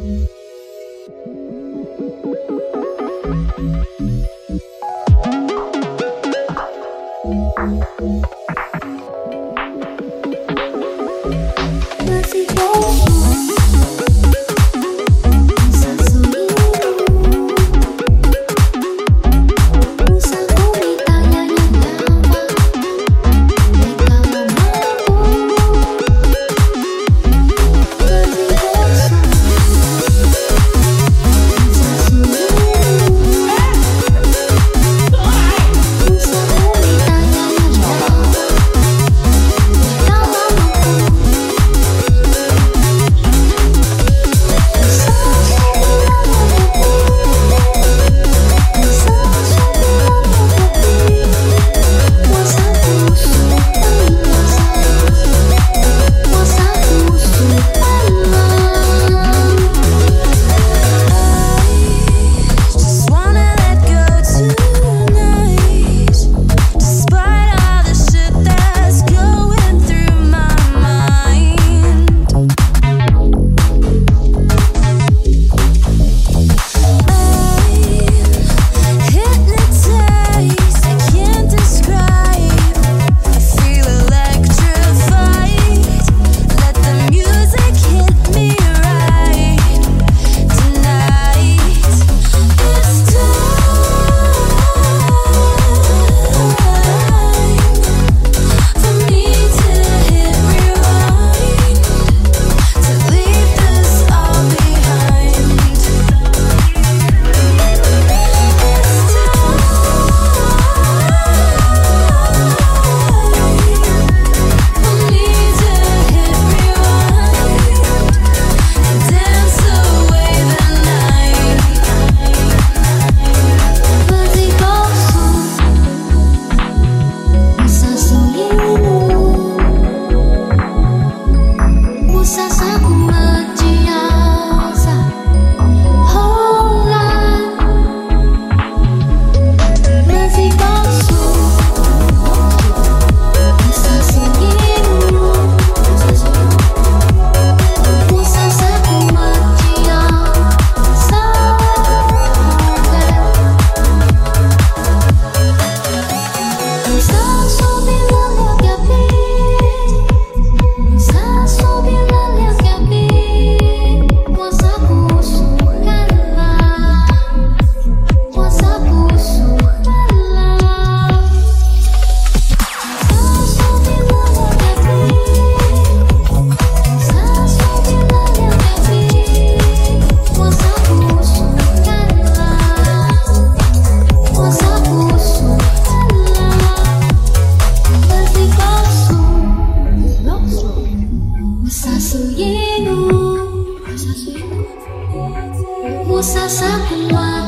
Thank you. xa xa hoa